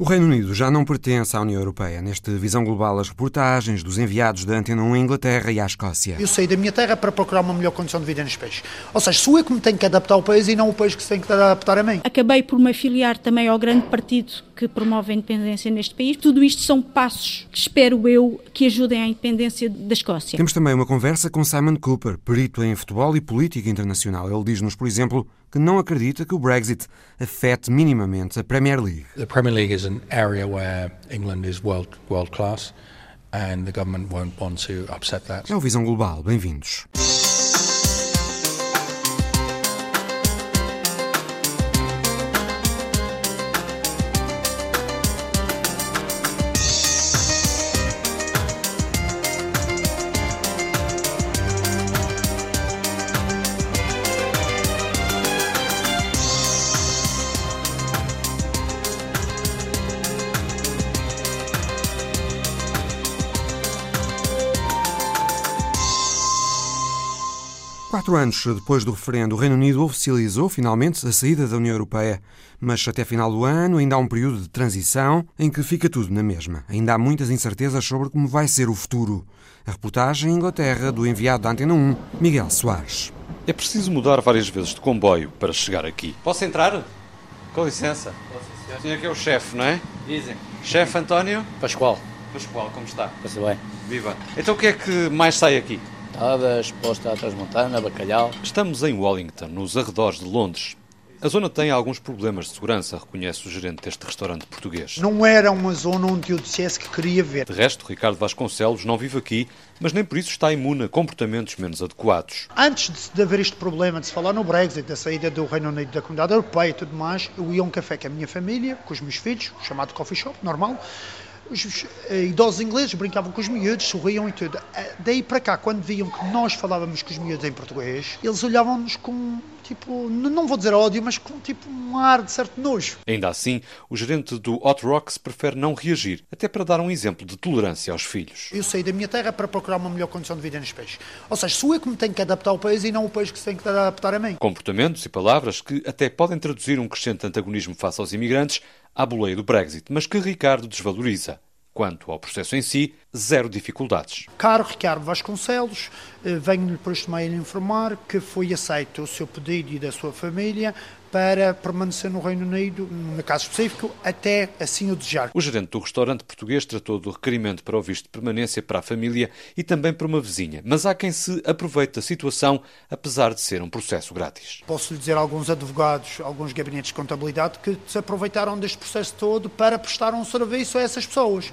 O Reino Unido já não pertence à União Europeia. Neste Visão Global, as reportagens dos enviados da Antena 1 à Inglaterra e à Escócia. Eu saí da minha terra para procurar uma melhor condição de vida neste país. Ou seja, sou eu que me tenho que adaptar ao país e não o país que se tem que adaptar a mim. Acabei por me afiliar também ao grande partido que promove a independência neste país. Tudo isto são passos que espero eu que ajudem à independência da Escócia. Temos também uma conversa com Simon Cooper, perito em futebol e política internacional. Ele diz-nos, por exemplo, que não acredita que o Brexit afete minimamente a Premier League. The Premier League is an area where England is world world class and the government won't want to upset that. É o Visão Global. Bem-vindos. Quatro anos depois do referendo, o Reino Unido oficializou finalmente a saída da União Europeia. Mas até final do ano ainda há um período de transição em que fica tudo na mesma. Ainda há muitas incertezas sobre como vai ser o futuro. A reportagem em Inglaterra do enviado da Antena 1, Miguel Soares. É preciso mudar várias vezes de comboio para chegar aqui. Posso entrar? Com licença. O senhor que é o chefe, não é? Dizem. Chefe António? Pascoal, Pascoal, como está? passa bem. Viva. Então o que é que mais sai aqui? Tadas, posta transmontana, bacalhau. Estamos em Wellington, nos arredores de Londres. A zona tem alguns problemas de segurança, reconhece o gerente deste restaurante português. Não era uma zona onde eu dissesse que queria ver. De resto, Ricardo Vasconcelos não vive aqui, mas nem por isso está imune a comportamentos menos adequados. Antes de, de haver este problema, de se falar no Brexit, da saída do Reino Unido da Comunidade Europeia e tudo mais, eu ia a um café com a minha família, com os meus filhos, chamado coffee shop, normal. Os eh, idosos ingleses brincavam com os miúdos, sorriam e tudo. Eh, Daí para cá, quando viam que nós falávamos com os miúdos em português, eles olhavam-nos com, tipo, não vou dizer ódio, mas com tipo um ar de certo nojo. Ainda assim, o gerente do Hot Rocks prefere não reagir, até para dar um exemplo de tolerância aos filhos. Eu saí da minha terra para procurar uma melhor condição de vida neste país. Ou seja, sou eu que me tenho que adaptar ao país e não o país que se tem que adaptar a mim. Comportamentos e palavras que até podem traduzir um crescente antagonismo face aos imigrantes à boleia do Brexit, mas que Ricardo desvaloriza. Quanto ao processo em si, zero dificuldades. Caro Ricardo Vasconcelos, eh, venho-lhe por este meio informar que foi aceito o seu pedido e da sua família para permanecer no Reino Unido, no caso específico, até assim o desejar. O gerente do restaurante português tratou do requerimento para o visto de permanência para a família e também para uma vizinha, mas há quem se aproveite da situação, apesar de ser um processo grátis. Posso lhe dizer alguns advogados, alguns gabinetes de contabilidade que se aproveitaram deste processo todo para prestar um serviço a essas pessoas.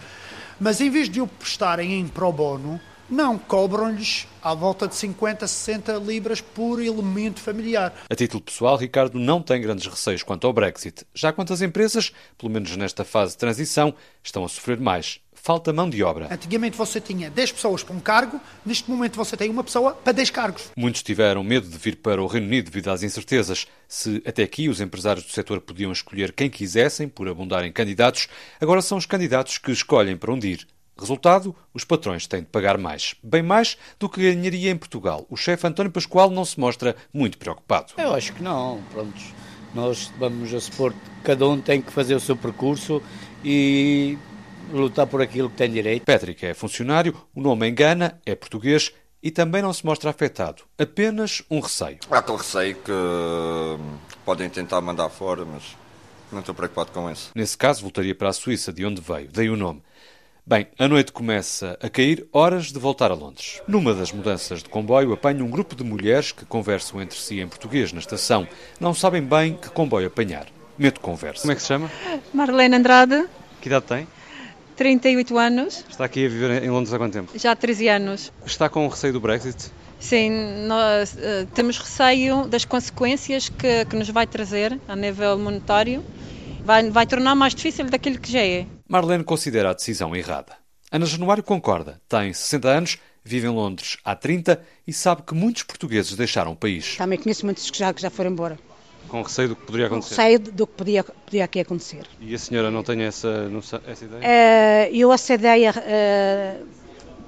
Mas em vez de o prestarem em pro bono, não, cobram-lhes à volta de 50, 60 libras por elemento familiar. A título pessoal, Ricardo não tem grandes receios quanto ao Brexit. Já quanto às empresas, pelo menos nesta fase de transição, estão a sofrer mais. Falta mão de obra. Antigamente você tinha 10 pessoas para um cargo, neste momento você tem uma pessoa para 10 cargos. Muitos tiveram medo de vir para o Reino Unido devido às incertezas. Se até aqui os empresários do setor podiam escolher quem quisessem por abundarem candidatos, agora são os candidatos que escolhem para onde ir. Resultado, os patrões têm de pagar mais. Bem mais do que ganharia em Portugal. O chefe António Pascoal não se mostra muito preocupado. Eu acho que não, pronto. Nós vamos a supor que cada um tem que fazer o seu percurso e lutar por aquilo que tem direito. Patrick é funcionário, o nome engana, é português e também não se mostra afetado. Apenas um receio. Há aquele receio que hum, podem tentar mandar fora, mas não estou preocupado com isso. Nesse caso, voltaria para a Suíça, de onde veio, daí o nome. Bem, a noite começa a cair, horas de voltar a Londres. Numa das mudanças de comboio, apanho um grupo de mulheres que conversam entre si em português na estação. Não sabem bem que comboio apanhar. Meto conversa. Como é que se chama? Marlene Andrade, Que idade tem? 38 anos, Está aqui a viver em Londres há quanto tempo? já há 13 anos. Está com o receio do Brexit? Sim, nós eh, temos receio das consequências que, que nos vai trazer a nível monetário. Vai, vai tornar mais difícil daquilo que já é. Marlene considera a decisão errada. Ana Januário concorda. Tem 60 anos, vive em Londres há 30 e sabe que muitos portugueses deixaram o país. Também conheço muitos que já, que já foram embora. Com receio do que poderia acontecer? Sei do que podia, podia aqui acontecer. E a senhora não tem essa, noção- essa ideia? Eh, eu essa ideia eh,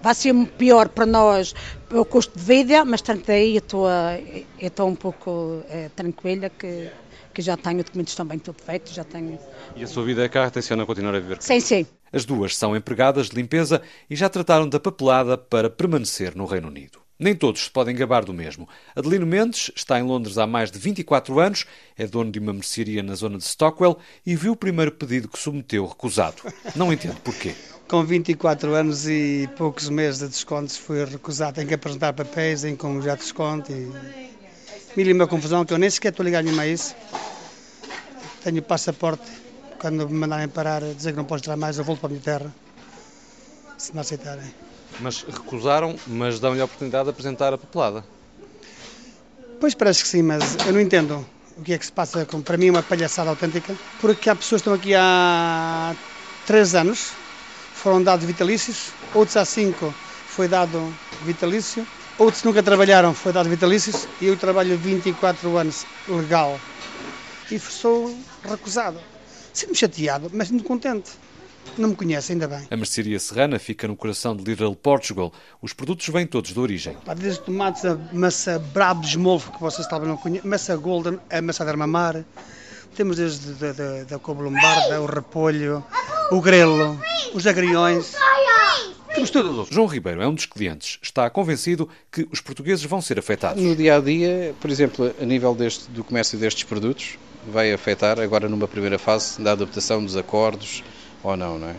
vai ser pior para nós o custo de vida, mas tanto daí eu estou um pouco eh, tranquila que, que já tenho documentos também tudo feito, já tenho. E a sua vida é cá? Tenciona continuar a viver cá? Sim, sim. As duas são empregadas de limpeza e já trataram da papelada para permanecer no Reino Unido. Nem todos se podem gabar do mesmo. Adelino Mendes está em Londres há mais de 24 anos, é dono de uma mercearia na zona de Stockwell e viu o primeiro pedido que submeteu recusado. Não entende porquê. Com 24 anos e poucos meses de descontos fui recusado. Tenho que apresentar papéis em como já desconto e... Mil e uma confusão que eu nem sequer estou ligado nenhuma a isso. Tenho passaporte. Quando me mandarem parar, dizer que não posso entrar mais, eu volto para a minha terra. Se não aceitarem. Mas recusaram, mas dão-lhe a oportunidade de apresentar a papelada. Pois parece que sim, mas eu não entendo o que é que se passa. Com, para mim é uma palhaçada autêntica, porque há pessoas que estão aqui há três anos, foram dados vitalícios, outros há cinco foi dado vitalício, outros nunca trabalharam, foi dado vitalícios, e eu trabalho 24 anos legal. E sou recusado. Sinto-me chateado, mas muito contente. Não me conhece, ainda bem. A mercearia serrana fica no coração de Little Portugal. Os produtos vêm todos de origem. Desde tomates, a massa brabo de esmolvo, que vocês talvez não conheçam, massa golden, a massa de armamar. Temos desde da, da, da couve lombarda, o repolho, o grelo, os agriões. João Ribeiro é um dos clientes. Está convencido que os portugueses vão ser afetados. No dia a dia, por exemplo, a nível deste, do comércio destes produtos, vai afetar agora numa primeira fase da adaptação dos acordos ou não, não é?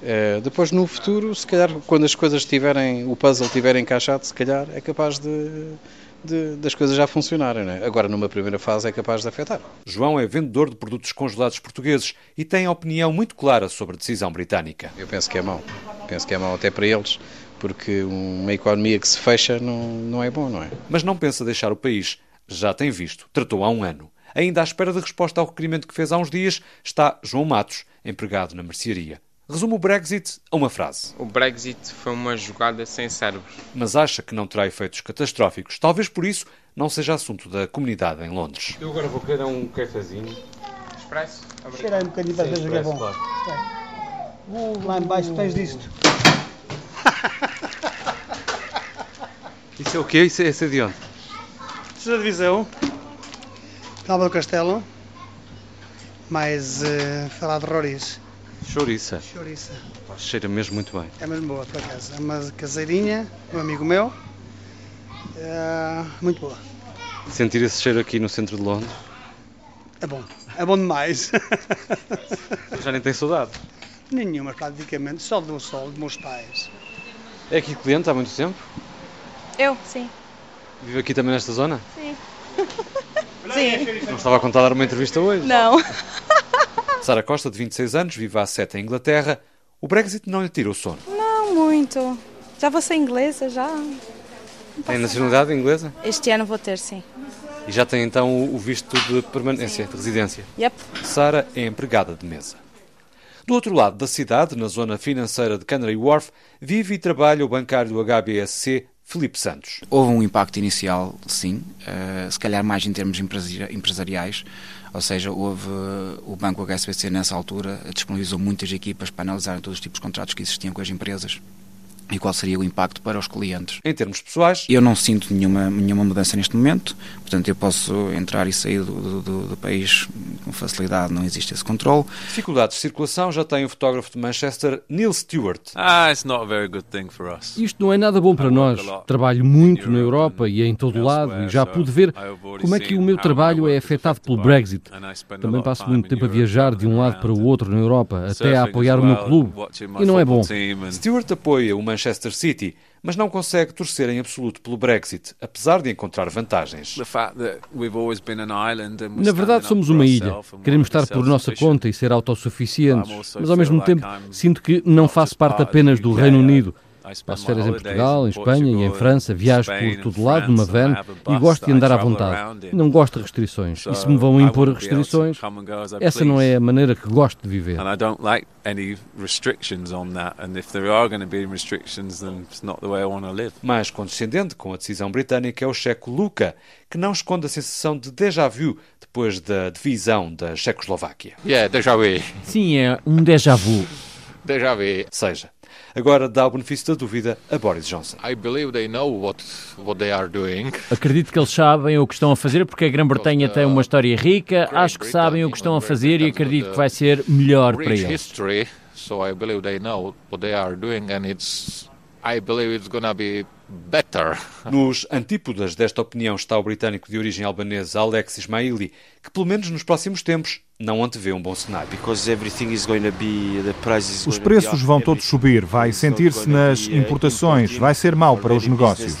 Uh, depois no futuro, se calhar, quando as coisas tiverem, o puzzle estiver encaixado, se calhar é capaz de, de, das coisas já funcionarem. Não é? Agora, numa primeira fase, é capaz de afetar. João é vendedor de produtos congelados portugueses e tem a opinião muito clara sobre a decisão britânica. Eu penso que é mau. Penso que é mau até para eles, porque uma economia que se fecha não, não é bom, não é? Mas não pensa deixar o país. Já tem visto. Tratou há um ano. Ainda à espera de resposta ao requerimento que fez há uns dias está João Matos, empregado na mercearia. Resume o Brexit a uma frase. O Brexit foi uma jogada sem cérebros. Mas acha que não terá efeitos catastróficos. Talvez por isso não seja assunto da comunidade em Londres. Eu agora vou querer um cafezinho. Expresso? Aí um bocadinho para ver que é bom. Claro. Uh, lá embaixo tens disto. Isso é o quê? Isso é, isso é de onde? Isso é da divisão. Nova do Castelo. Mais uh, falar de roriz. Chouriça. Chouriça. Cheira mesmo muito bem. É mesmo boa, por acaso. É uma caseirinha, um amigo meu. É muito boa. Sentir esse cheiro aqui no centro de Londres? É bom. É bom demais. Já nem tem saudade? Nenhuma, praticamente. Só do sol, dos meus pais. É aqui cliente há muito tempo? Eu, sim. Vive aqui também nesta zona? Sim. sim. Não estava a contar dar uma entrevista hoje? Não. Sara Costa, de 26 anos, vive há 7 em Inglaterra. O Brexit não lhe tira o sono. Não muito. Já vou ser inglesa, já. Tem nacionalidade inglesa? Este ano vou ter, sim. E já tem então o visto de permanência, de residência? Yep. Sara é empregada de mesa. Do outro lado da cidade, na zona financeira de Canary Wharf, vive e trabalha o bancário do HBSC, Felipe Santos. Houve um impacto inicial, sim, uh, se calhar mais em termos empresariais, ou seja, houve o Banco HSBC nessa altura disponibilizou muitas equipas para analisarem todos os tipos de contratos que existiam com as empresas e qual seria o impacto para os clientes. Em termos pessoais? Eu não sinto nenhuma, nenhuma mudança neste momento, portanto eu posso entrar e sair do, do, do país com facilidade, não existe esse controle. Dificuldades de circulação já tem o fotógrafo de Manchester, Neil Stewart. Ah, it's not a very good thing for us. Isto não é nada bom para nós. Trabalho muito na Europa e em todo lado e já pude ver como é que o meu trabalho é afetado pelo Brexit. Também passo muito tempo a viajar de um lado para o outro na Europa, até a apoiar o meu clube. E não é bom. Stewart apoia o Manchester City, mas não consegue torcer em absoluto pelo Brexit, apesar de encontrar vantagens. Na verdade, somos uma ilha. Queremos estar por nossa conta e ser autossuficientes, mas ao mesmo tempo sinto que não faço parte apenas do Reino Unido. Passo férias em Portugal, em Espanha e em França, viajo por todo lado numa van e gosto de andar à vontade. Não gosto de restrições. E se me vão impor restrições, essa não é a maneira que gosto de viver. Mais condescendente com a decisão britânica é o checo Luca, que não esconde a sensação de déjà vu depois da divisão da Checoslováquia. Yeah, déjà vu. Sim, é um déjà vu. Déjà vu. Seja, agora dá o benefício da dúvida a Boris Johnson. Acredito que eles sabem o que estão a fazer porque a Grã-Bretanha tem uma história rica, acho que sabem o que estão a fazer e acredito que vai ser melhor para eles. So I believe they know what they are doing and it's I believe it's gonna be better. Nos antípodas desta opinião está o britânico de origem albanesa Alex Ismaili, que pelo menos nos próximos tempos não antevê um bom cenário. Os preços vão todos subir, vai sentir-se nas uh, importações, vai ser mau para os negócios.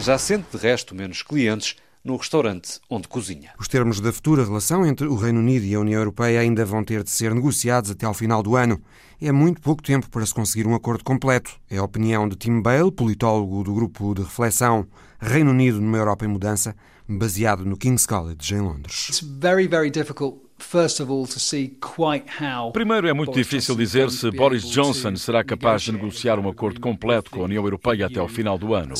Já sente de resto menos clientes no restaurante onde cozinha. Os termos da futura relação entre o Reino Unido e a União Europeia ainda vão ter de ser negociados até ao final do ano. É muito pouco tempo para se conseguir um acordo completo. É a opinião de Tim Bale, politólogo do grupo de reflexão Reino Unido numa Europa em Mudança, baseado no King's College em Londres. It's very, very difficult Primeiro, é muito difícil dizer se Boris Johnson será capaz de negociar um acordo completo com a União Europeia até ao final do ano.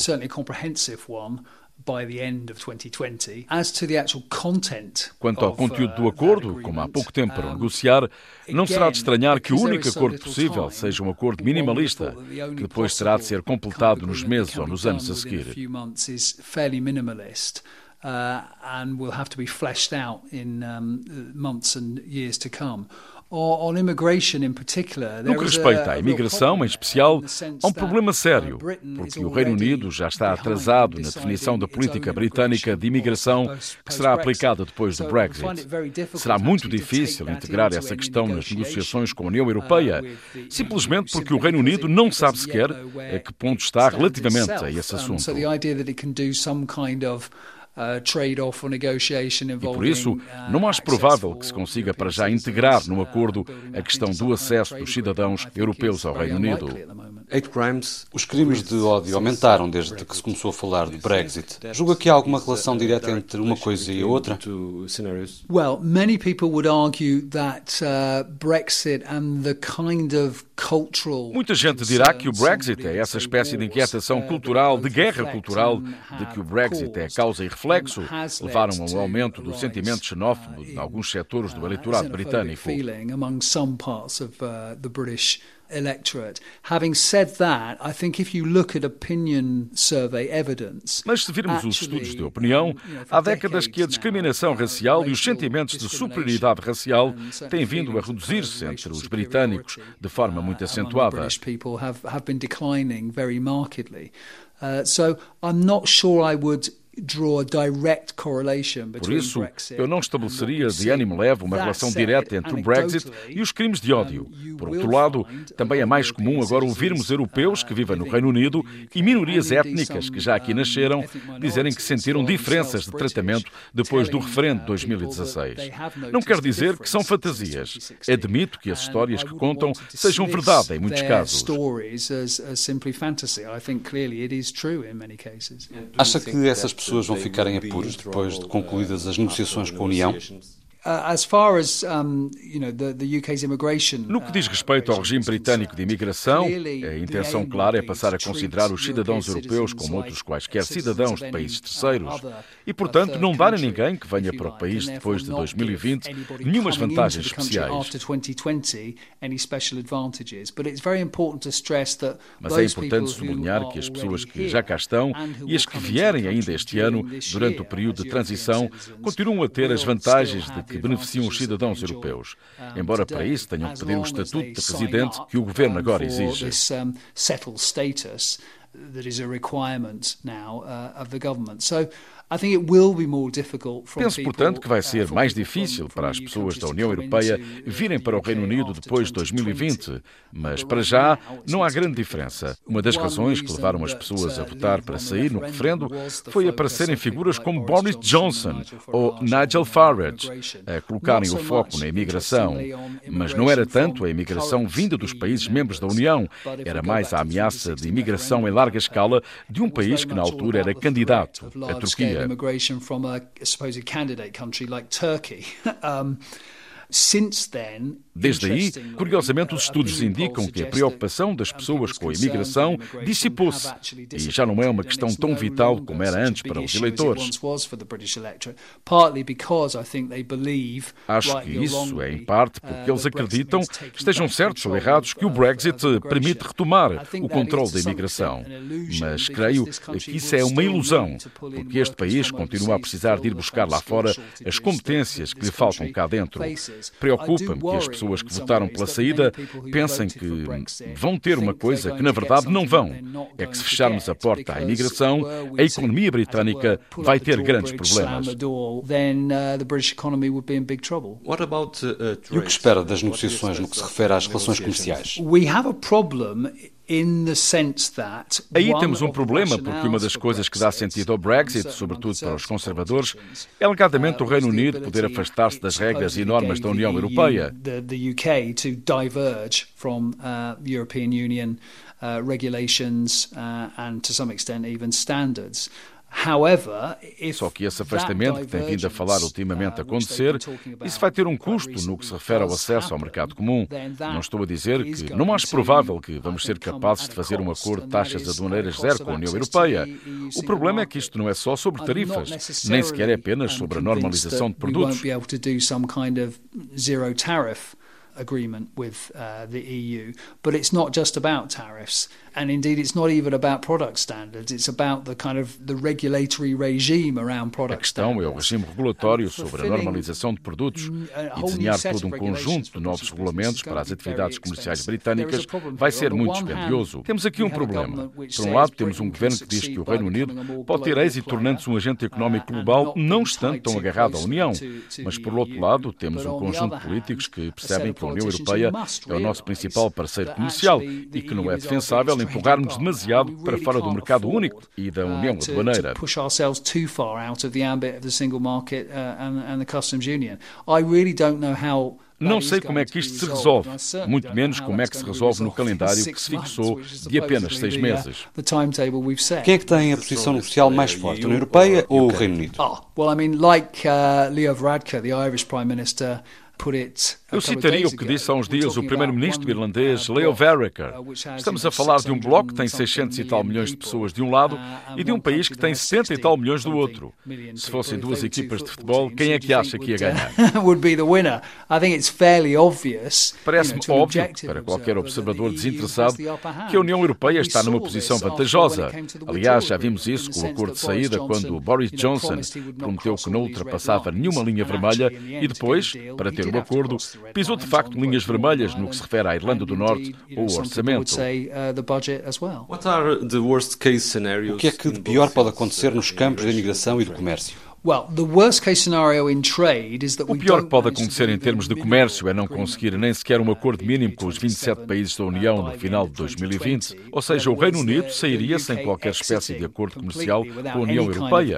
Quanto ao conteúdo do uh, acordo, como há pouco tempo para negociar, não será de estranhar que o único acordo possível seja um acordo minimalista, que depois terá de ser completado nos meses ou nos anos a seguir. Uh, and will have to be fleshed out in um, months and years to come. No que respeita à imigração, em especial, há um problema uh, sério, porque o Reino Unido já está atrasado na definição da política britânica de imigração que será aplicada depois do Brexit. Será muito difícil integrar essa questão nas negociações com a União Europeia, uh, simplesmente porque o Reino Unido não sabe sequer a que ponto está relativamente a esse assunto. E por isso, uh, não acho provável que se consiga para já integrar no acordo a questão do acesso dos cidadãos europeus ao Reino Unido. Hate crimes, os crimes de ódio aumentaram desde que se começou a falar do Brexit. Julga que há alguma relação direta entre uma coisa e a outra? Well, many people would argue that uh, Brexit and the kind of Muita gente dirá que o Brexit é essa espécie de inquietação cultural, de guerra cultural, de que o Brexit é causa e reflexo, levaram a um aumento do sentimento xenófobo de alguns setores do eleitorado britânico electorate. Having said that, I think if you look at opinion survey evidence, Mas se virmos os estudos de opinião, há décadas que a discriminação racial e os sentimentos de superioridade racial têm vindo a reduzir-se entre os britânicos de forma muito acentuada. Uh, so I'm not sure I would por isso, eu não estabeleceria de ânimo leve uma relação direta entre o Brexit e os crimes de ódio. Por outro lado, também é mais comum agora ouvirmos europeus que vivem no Reino Unido e minorias étnicas que já aqui nasceram dizerem que sentiram diferenças de tratamento depois do referendo de 2016. Não quer dizer que são fantasias. Admito que as histórias que contam sejam verdade em muitos casos. Acha que essas pessoas pessoas vão ficar em apuros depois de concluídas as negociações com a União? No que diz respeito ao regime britânico de imigração, a intenção clara é passar a considerar os cidadãos europeus como outros quaisquer cidadãos de países terceiros. e, portanto, não dar a ninguém que venha para o país depois de 2020 nenhumas vantagens especiais. Mas é importante sublinhar que as pessoas que já cá estão e as que vierem ainda este ano, durante o período de transição, continuam a ter as vantagens de que beneficiam os cidadãos europeus, embora para isso tenham que pedir o estatuto de residente que o governo agora exige. that is a requirement now uh, of the government. So Penso, portanto, que vai ser uh, mais difícil para as pessoas da União Europeia virem para o Reino Unido depois de 2020, mas para já não há grande diferença. Uma das razões que levaram as pessoas a votar para sair no referendo foi aparecerem figuras como Boris Johnson ou Nigel Farage, a colocarem o foco na imigração. Mas não era tanto a imigração vinda dos países membros da União, era mais a ameaça de imigração em larga escala de um país que na altura era candidato, a Turquia. Immigration from a, a supposed candidate country like Turkey. um, Desde aí, curiosamente, os estudos indicam que a preocupação das pessoas com a imigração dissipou-se e já não é uma questão tão vital como era antes para os eleitores. Acho que isso é em parte porque eles acreditam, estejam certos ou errados, que o Brexit permite retomar o controle da imigração. Mas creio que isso é uma ilusão, porque este país continua a precisar de ir buscar lá fora as competências que lhe faltam cá dentro. Preocupa-me que as pessoas que votaram pela saída pensem que vão ter uma coisa que na verdade não vão. É que se fecharmos a porta à imigração, a economia britânica vai ter grandes problemas. E o que espera das negociações no que se refere às relações comerciais? Aí temos um problema, porque uma das coisas que dá sentido ao Brexit, sobretudo para os conservadores, é alegadamente o Reino Unido poder afastar-se das regras e normas da União Europeia. Uh, uh. Só que esse afastamento que tem vindo a falar ultimamente a acontecer, isso vai ter um custo no que se refere ao acesso ao mercado comum. Não estou a dizer que não acho provável que vamos ser capazes de fazer um acordo de taxas aduaneiras zero com a União Europeia. O problema é que isto não é só sobre tarifas, nem sequer é apenas sobre a normalização de produtos. agreement with uh, the EU. But it's not just about tariffs, and indeed, it's not even about product standards. It's about the kind of the regulatory regime around product A questão é o regime regulatório sobre a normalização de produtos e desenhar todo um conjunto de novos regulamentos para as atividades comerciais britânicas vai ser muito dispendioso. Temos aqui um problema. Por um lado, temos um governo que diz que o Reino Unido pode ter êxito tornando-se um agente económico global não estando tão agarrado à União. Mas, por outro lado, temos um conjunto de políticos que percebem que que a União Europeia é o nosso principal parceiro comercial e que não é defensável empurrarmos demasiado para fora do mercado único e da União Aduaneira. Não sei como é que isto se resolve, muito menos como é que se resolve no calendário que se fixou de apenas seis meses. Quem é que tem a posição negocial mais forte, a União Europeia ou o Reino Unido? Oh, well, I mean, like uh, Leo Varadkar, the Irish Prime Minister, eu citaria o que disse há uns dias o primeiro-ministro irlandês Leo Varadkar. Estamos a falar de um bloco que tem 600 e tal milhões de pessoas de um lado e de um país que tem 70 e tal milhões do outro. Se fossem duas equipas de futebol, quem é que acha que ia ganhar? Parece-me óbvio para qualquer observador desinteressado que a União Europeia está numa posição vantajosa. Aliás, já vimos isso com o acordo de saída quando Boris Johnson prometeu que não ultrapassava nenhuma linha vermelha e depois, para ter o acordo, pisou de facto linhas vermelhas no que se refere à Irlanda do Norte ou ao orçamento. O que é que de pior pode acontecer nos campos da imigração e do comércio? O pior que pode acontecer em termos de comércio é não conseguir nem sequer um acordo mínimo com os 27 países da União no final de 2020, ou seja, o Reino Unido sairia sem qualquer espécie de acordo comercial com a União Europeia.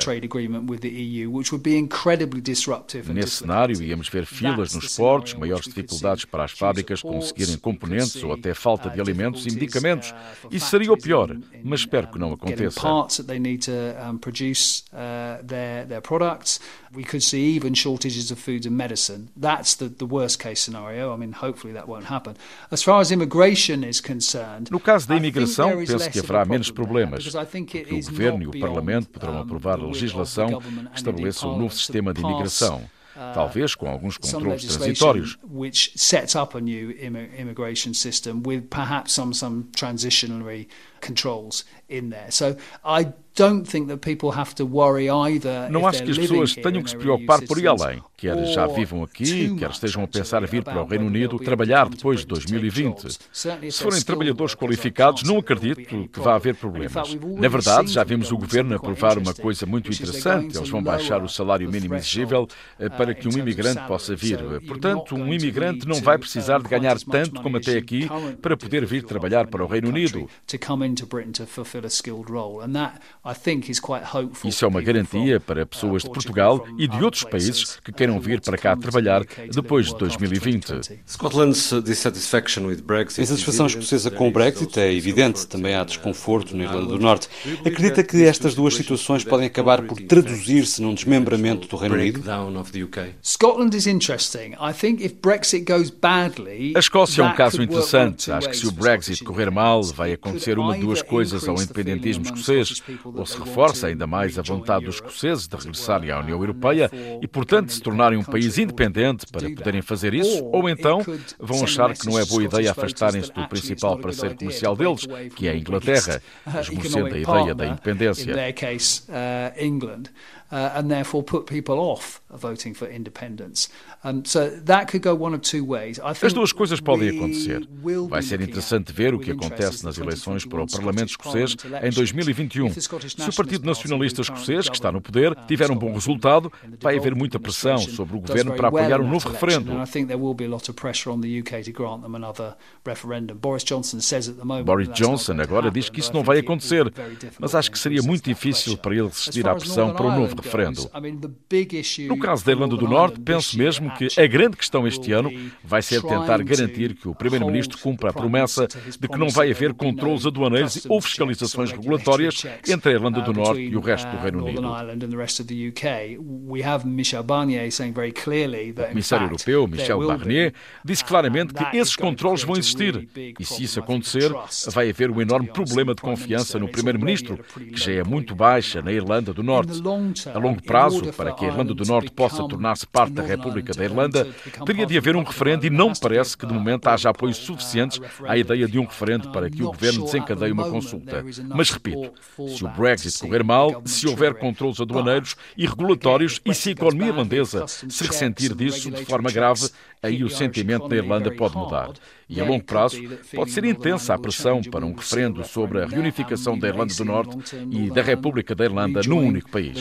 Nesse cenário, íamos ver filas nos portos, maiores dificuldades para as fábricas conseguirem componentes ou até falta de alimentos e medicamentos. Isso seria o pior, mas espero que não aconteça products. We could see even shortages of food and medicine. That's the, the worst case scenario. I mean, hopefully that won't happen. As far as immigration is concerned, no caso da imigração, penso que haverá menos problemas, porque o governo e o parlamento poderão aprovar legislação que estabeleça um novo sistema de imigração talvez com alguns controles transitórios. which sets up a new immigration system with perhaps some some transitionary controls in there. So I não acho que as pessoas tenham que se preocupar por ir além, quer já vivam aqui, quer estejam a pensar a vir para o Reino Unido trabalhar depois de 2020. Se forem trabalhadores qualificados, não acredito que vá haver problemas. Na verdade, já vimos o governo aprovar uma coisa muito interessante: eles vão baixar o salário mínimo exigível eh, para que um imigrante possa vir. Portanto, um imigrante não vai precisar de ganhar tanto como até aqui para poder vir trabalhar para o Reino Unido. Isso é uma garantia para uh, pessoas de Portugal e de outros países que queiram vir para cá trabalhar depois de 2020. A insatisfação escocesa com o Brexit é evidente, também há desconforto na Irlanda do Norte. Acredita que estas duas situações podem acabar por traduzir-se num desmembramento do Reino Unido? A Escócia é um caso interessante. Acho que se o Brexit correr mal, vai acontecer uma de duas coisas ao independentismo escocês ou se reforça ainda mais a vontade dos escoceses de regressarem à União Europeia e, portanto, se tornarem um país independente para poderem fazer isso, ou então vão achar que não é boa ideia afastarem-se do principal parceiro comercial deles, que é a Inglaterra, esmorecendo a ideia da independência. Uh, and therefore put people off voting for independence. Um, so that could go one of two ways. As duas coisas podem acontecer. Vai ser interessante ver o que acontece nas eleições para o Parlamento escocês em 2021. Se o Partido Nacionalista Escocês, que está no poder, uh, tiver um bom resultado, vai haver muita pressão sobre o governo para apoiar um novo referendo. Boris Johnson agora diz que isso não vai acontecer, mas acho que seria muito difícil para ele resistir à pressão para um novo referendo. No caso da Irlanda do Norte, penso mesmo que a grande questão este ano vai ser tentar garantir que o Primeiro-Ministro cumpra a promessa de que não vai haver controles aduaneiros ou fiscalizações regulatórias entre a Irlanda do Norte e o resto do Reino Unido. O Comissário Europeu, Michel Barnier, disse claramente que esses controles vão existir e, se isso acontecer, vai haver um enorme problema de confiança no Primeiro-Ministro, que já é muito baixa na Irlanda do Norte. A longo prazo, para que a Irlanda do Norte possa tornar-se parte da República da Irlanda, teria de haver um referendo e não parece que de momento haja apoios suficientes à ideia de um referendo para que o governo desencadeie uma consulta. Mas repito, se o Brexit correr mal, se houver controles aduaneiros e regulatórios e se a economia irlandesa se ressentir disso de forma grave, aí o sentimento na Irlanda pode mudar. E a longo prazo pode ser intensa a pressão para um referendo sobre a reunificação da Irlanda do Norte e da República da Irlanda num único país.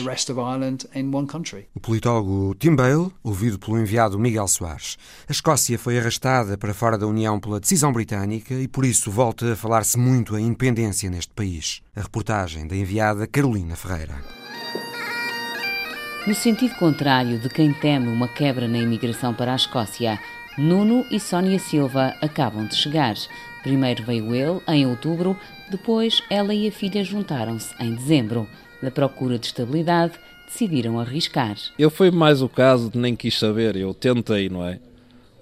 O politólogo Tim Bale, ouvido pelo enviado Miguel Soares. A Escócia foi arrastada para fora da União pela decisão britânica e por isso volta a falar-se muito em independência neste país. A reportagem da enviada Carolina Ferreira. No sentido contrário de quem teme uma quebra na imigração para a Escócia, Nuno e Sónia Silva acabam de chegar. Primeiro veio ele, em outubro, depois ela e a filha juntaram-se em dezembro. Na procura de estabilidade, decidiram arriscar. Eu fui mais o caso de nem quis saber, eu tentei, não é?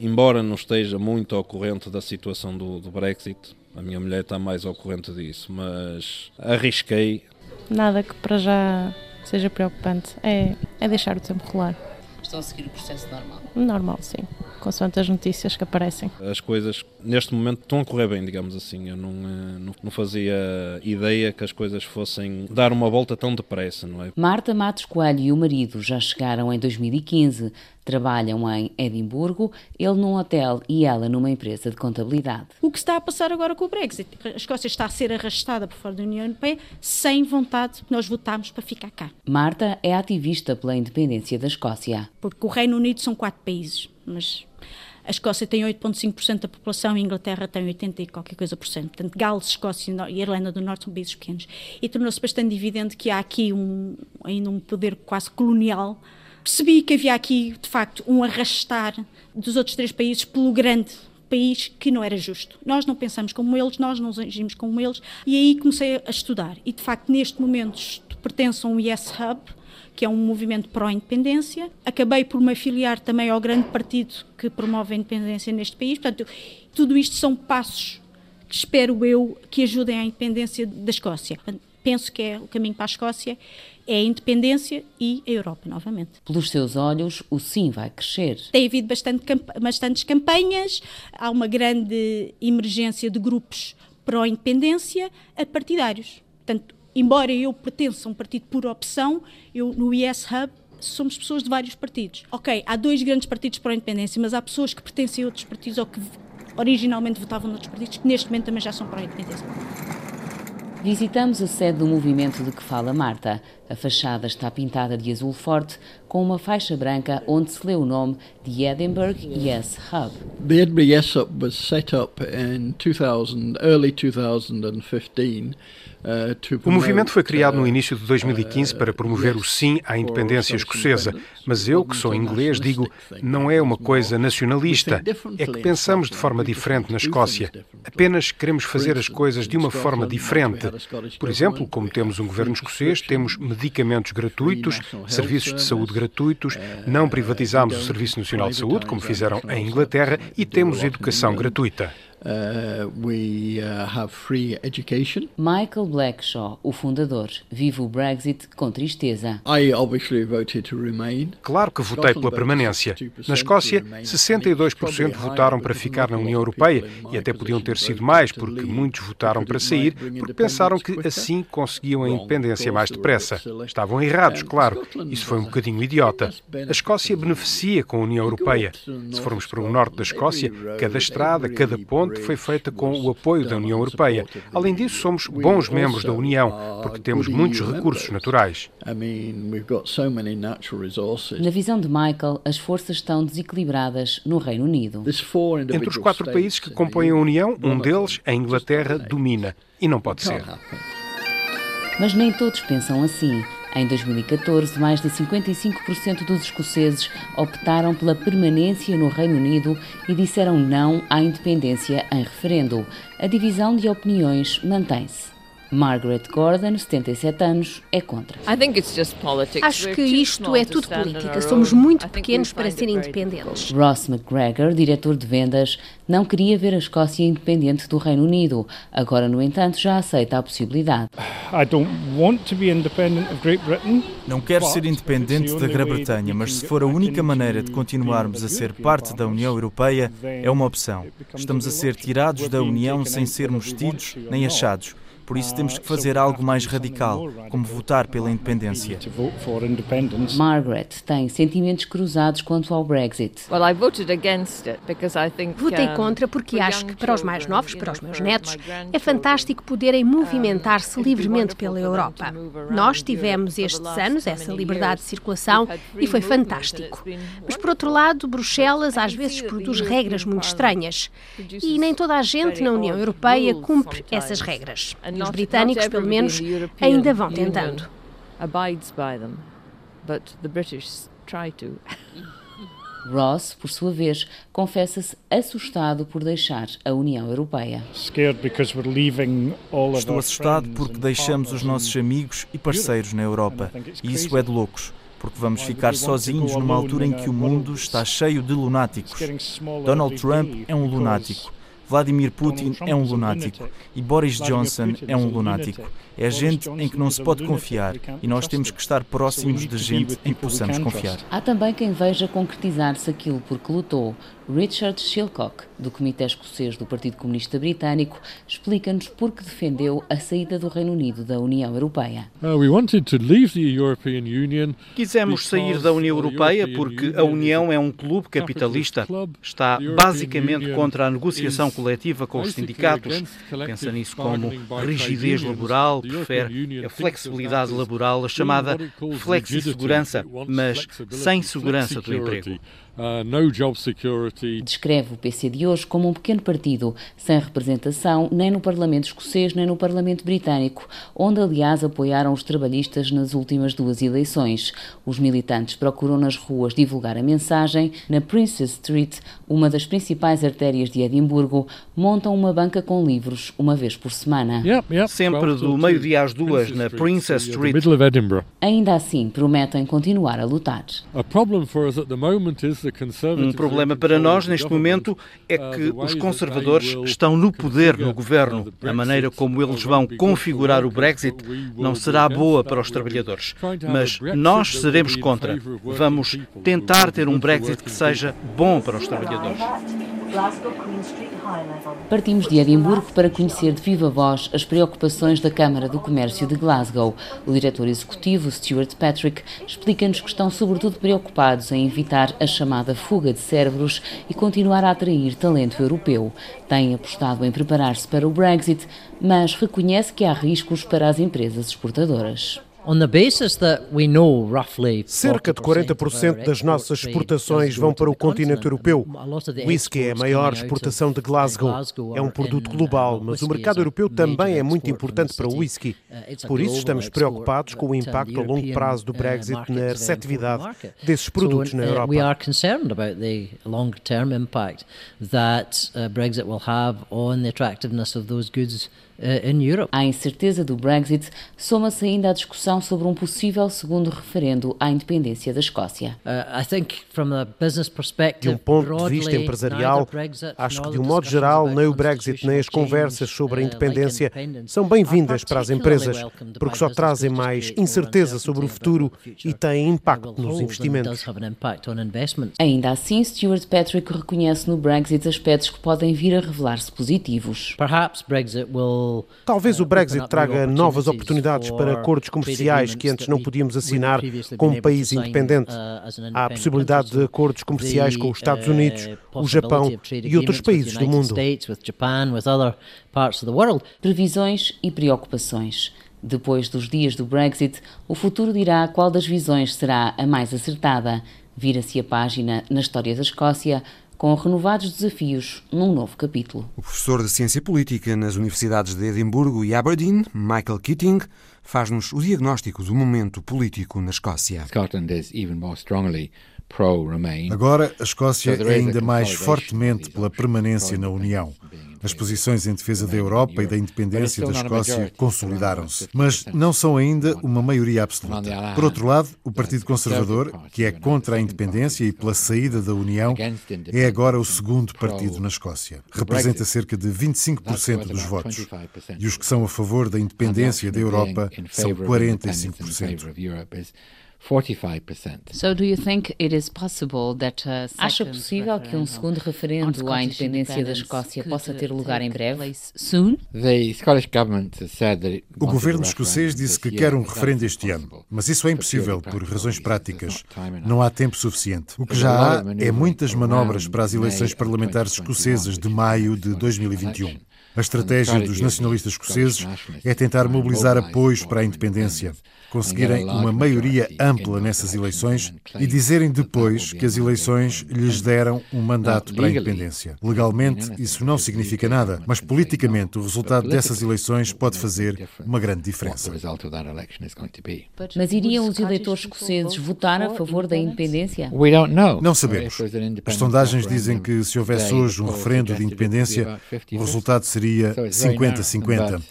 Embora não esteja muito ao corrente da situação do, do Brexit, a minha mulher está mais ao corrente disso, mas arrisquei. Nada que para já seja preocupante, é, é deixar o tempo rolar. Estão a seguir o processo normal? Normal, sim consoante as notícias que aparecem. As coisas neste momento estão a correr bem, digamos assim. Eu não, eh, não, não, fazia ideia que as coisas fossem dar uma volta tão depressa, não é? Marta Matos Coelho e o marido já chegaram em 2015. Trabalham em Edimburgo, ele num hotel e ela numa empresa de contabilidade. O que está a passar agora com o Brexit? A Escócia está a ser arrastada por fora da União Europeia sem vontade, porque nós votámos para ficar cá. Marta é ativista pela independência da Escócia. Porque o Reino Unido são quatro países, mas a Escócia tem 8,5% da população a Inglaterra tem 80 e qualquer coisa por cento. Portanto, Gales, Escócia e Irlanda do Norte são países pequenos. E tornou-se bastante evidente que há aqui um, ainda um poder quase colonial. Percebi que havia aqui, de facto, um arrastar dos outros três países pelo grande país que não era justo. Nós não pensamos como eles, nós não agimos como eles. E aí comecei a estudar. E, de facto, neste momento pertenço a um Yes Hub, que é um movimento pró-independência. Acabei por me afiliar também ao grande partido que promove a independência neste país. Portanto, tudo isto são passos que espero eu que ajudem à independência da Escócia. Penso que é o caminho para a Escócia é a independência e a Europa novamente. Pelos seus olhos, o sim vai crescer. Tem havido bastante, bastantes campanhas, há uma grande emergência de grupos pró-independência a partidários. Portanto, embora eu pertença a um partido por opção, eu no IS Hub somos pessoas de vários partidos. Ok, há dois grandes partidos para a independência, mas há pessoas que pertencem a outros partidos ou que originalmente votavam noutros partidos que neste momento também já são para a independência. Visitamos a sede do movimento de que fala Marta. A fachada está pintada de azul forte, com uma faixa branca onde se lê o nome de Edinburgh Yes Hub. The Edinburgh Yes Hub was set up in 2000, early 2015 O movimento foi criado no início de 2015 para promover o sim à independência escocesa, mas eu, que sou inglês, digo não é uma coisa nacionalista, é que pensamos de forma diferente na Escócia. Apenas queremos fazer as coisas de uma forma diferente. Por exemplo, como temos um governo escocês, temos medicamentos gratuitos, serviços de saúde gratuitos, não privatizamos o Serviço Nacional de Saúde, como fizeram em Inglaterra, e temos educação gratuita. Uh, we uh, have free education. Michael Blackshaw, o fundador, vive o Brexit com tristeza. I obviously voted to remain. Claro que votei pela permanência. Na Escócia, 62% votaram para ficar na União Europeia e até podiam ter sido mais, porque muitos votaram para sair, porque pensaram que assim conseguiam a independência mais depressa. Estavam errados, claro. Isso foi um bocadinho idiota. A Escócia beneficia com a União Europeia. Se formos para o norte da Escócia, cada estrada, cada ponte foi feita com o apoio da União Europeia. Além disso, somos bons membros da União, porque temos muitos recursos naturais. Na visão de Michael, as forças estão desequilibradas no Reino Unido. Entre os quatro países que compõem a União, um deles, a Inglaterra, domina. E não pode ser. Mas nem todos pensam assim. Em 2014, mais de 55% dos escoceses optaram pela permanência no Reino Unido e disseram não à independência em referendo. A divisão de opiniões mantém-se. Margaret Gordon, 77 anos, é contra. Acho que isto é tudo política. Somos muito pequenos para ser independentes. Ross McGregor, diretor de vendas, não queria ver a Escócia independente do Reino Unido. Agora, no entanto, já aceita a possibilidade. Não quero ser independente da Grã-Bretanha, mas se for a única maneira de continuarmos a ser parte da União Europeia, é uma opção. Estamos a ser tirados da União sem sermos tidos nem achados. Por isso temos que fazer algo mais radical, como votar pela independência. Margaret tem sentimentos cruzados quanto ao Brexit. Votei contra porque acho que para os mais novos, para os meus netos, é fantástico poderem movimentar-se livremente pela Europa. Nós tivemos estes anos essa liberdade de circulação e foi fantástico. Mas por outro lado, Bruxelas às vezes produz regras muito estranhas e nem toda a gente na União Europeia cumpre essas regras. Os britânicos, pelo menos, ainda vão tentando. Ross, por sua vez, confessa-se assustado por deixar a União Europeia. Estou assustado porque deixamos os nossos amigos e parceiros na Europa. E isso é de loucos porque vamos ficar sozinhos numa altura em que o mundo está cheio de lunáticos. Donald Trump é um lunático. Vladimir Putin é um lunático e Boris Johnson é um lunático. É gente em que não se pode confiar e nós temos que estar próximos de gente em que possamos confiar. Há também quem veja concretizar-se aquilo por que lutou. Richard Shilcock, do Comitê Escocês do Partido Comunista Britânico, explica-nos por que defendeu a saída do Reino Unido da União Europeia. Quisemos sair da União Europeia porque a União é um clube capitalista. Está basicamente contra a negociação coletiva com os sindicatos. Pensa nisso como rigidez laboral, prefere a flexibilidade laboral, a chamada flexi-segurança, mas sem segurança do emprego. No job security. Descreve o PC de hoje como um pequeno partido, sem representação nem no Parlamento escocês nem no Parlamento britânico, onde aliás apoiaram os trabalhistas nas últimas duas eleições. Os militantes procuram nas ruas divulgar a mensagem. Na Princess Street, uma das principais artérias de Edimburgo, montam uma banca com livros uma vez por semana. Yep, yep. Sempre do meio-dia às duas na Princess Street. Ainda assim, prometem continuar a lutar. A problem for us at the moment is um problema para nós neste momento é que os conservadores estão no poder no governo. A maneira como eles vão configurar o Brexit não será boa para os trabalhadores. Mas nós seremos contra. Vamos tentar ter um Brexit que seja bom para os trabalhadores. Partimos de Edimburgo para conhecer de viva voz as preocupações da Câmara do Comércio de Glasgow. O diretor executivo, Stuart Patrick, explica-nos que estão sobretudo preocupados em evitar a chamada fuga de cérebros e continuar a atrair talento europeu. Tem apostado em preparar-se para o Brexit, mas reconhece que há riscos para as empresas exportadoras. Cerca de 40% das nossas exportações vão para o continente europeu. O whisky é a maior exportação de Glasgow. É um produto global, mas o mercado europeu também é muito importante para o whisky. Por isso, estamos preocupados com o impacto a longo prazo do Brexit na receptividade desses produtos na Europa. We are concerned about the long-term impact that Brexit will have on the attractiveness of those goods a incerteza do Brexit soma-se ainda à discussão sobre um possível segundo referendo à independência da Escócia. De um ponto de vista empresarial, acho que de um modo geral, nem o Brexit nem as conversas sobre a independência são bem-vindas para as empresas, porque só trazem mais incerteza sobre o futuro e têm impacto nos investimentos. Ainda assim, Stuart Patrick reconhece no Brexit aspectos que podem vir a revelar-se positivos. Perhaps Brexit will Talvez o Brexit traga novas oportunidades para acordos comerciais que antes não podíamos assinar com um país independente. Há a possibilidade de acordos comerciais com os Estados Unidos, o Japão e outros países do mundo. Previsões e preocupações. Depois dos dias do Brexit, o futuro dirá qual das visões será a mais acertada. Vira-se a página na história da Escócia com renovados desafios num novo capítulo. O professor de Ciência Política nas universidades de Edimburgo e Aberdeen, Michael Keating, faz-nos o diagnóstico do momento político na Escócia. Scotland is even more strongly Agora, a Escócia é ainda mais fortemente pela permanência na União. As posições em defesa da Europa e da independência da Escócia consolidaram-se, mas não são ainda uma maioria absoluta. Por outro lado, o Partido Conservador, que é contra a independência e pela saída da União, é agora o segundo partido na Escócia. Representa cerca de 25% dos votos. E os que são a favor da independência da Europa são 45%. 45%. So do you think it is possible that Acha possível que um segundo referendo à independência da Escócia possa ter lugar em breve? Soon? O governo escocês disse que quer um referendo este ano, mas isso é impossível por razões práticas. Não há tempo suficiente. O que já há é muitas manobras para as eleições parlamentares escocesas de maio de 2021. A estratégia dos nacionalistas escoceses é tentar mobilizar apoios para a independência conseguirem uma maioria ampla nessas eleições e dizerem depois que as eleições lhes deram um mandato para a independência. Legalmente, isso não significa nada, mas politicamente, o resultado dessas eleições pode fazer uma grande diferença. Mas iriam os eleitores escoceses votar a favor da independência? Não sabemos. As sondagens dizem que se houvesse hoje um referendo de independência, o resultado seria 50-50.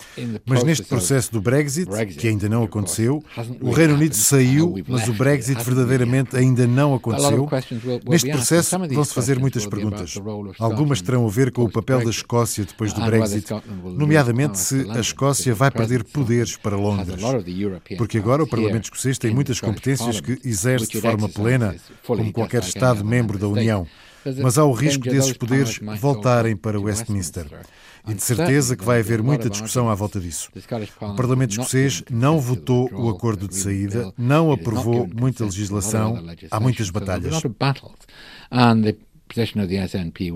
Mas neste processo do Brexit, que ainda não aconteceu, o Reino Unido saiu, mas o Brexit verdadeiramente ainda não aconteceu. Neste processo vão-se fazer muitas perguntas. Algumas terão a ver com o papel da Escócia depois do Brexit, nomeadamente se a Escócia vai perder poderes para Londres. Porque agora o Parlamento escocês tem muitas competências que exerce de forma plena, como qualquer Estado-membro da União. Mas há o risco desses poderes voltarem para Westminster e de certeza que vai haver muita discussão à volta disso. O Parlamento escocês não votou o acordo de saída, não aprovou muita legislação, há muitas batalhas.